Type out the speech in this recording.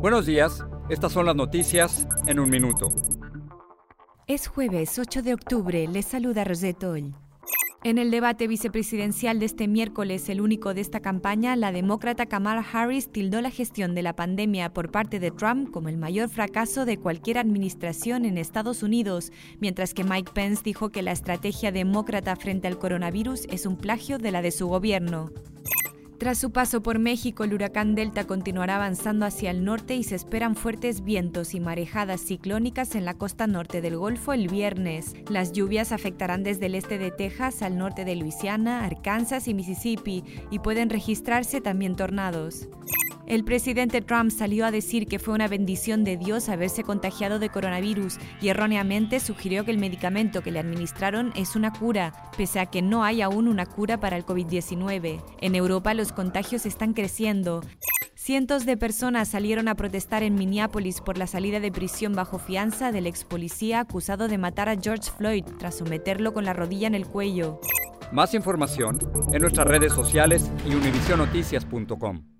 Buenos días, estas son las noticias en un minuto. Es jueves 8 de octubre, les saluda Rosetto Oll. En el debate vicepresidencial de este miércoles, el único de esta campaña, la demócrata Kamala Harris tildó la gestión de la pandemia por parte de Trump como el mayor fracaso de cualquier administración en Estados Unidos, mientras que Mike Pence dijo que la estrategia demócrata frente al coronavirus es un plagio de la de su gobierno. Tras su paso por México, el huracán Delta continuará avanzando hacia el norte y se esperan fuertes vientos y marejadas ciclónicas en la costa norte del Golfo el viernes. Las lluvias afectarán desde el este de Texas al norte de Luisiana, Arkansas y Mississippi y pueden registrarse también tornados. El presidente Trump salió a decir que fue una bendición de Dios haberse contagiado de coronavirus y erróneamente sugirió que el medicamento que le administraron es una cura, pese a que no hay aún una cura para el COVID-19. En Europa los contagios están creciendo. Cientos de personas salieron a protestar en Minneapolis por la salida de prisión bajo fianza del ex policía acusado de matar a George Floyd tras someterlo con la rodilla en el cuello. Más información en nuestras redes sociales y univisionoticias.com.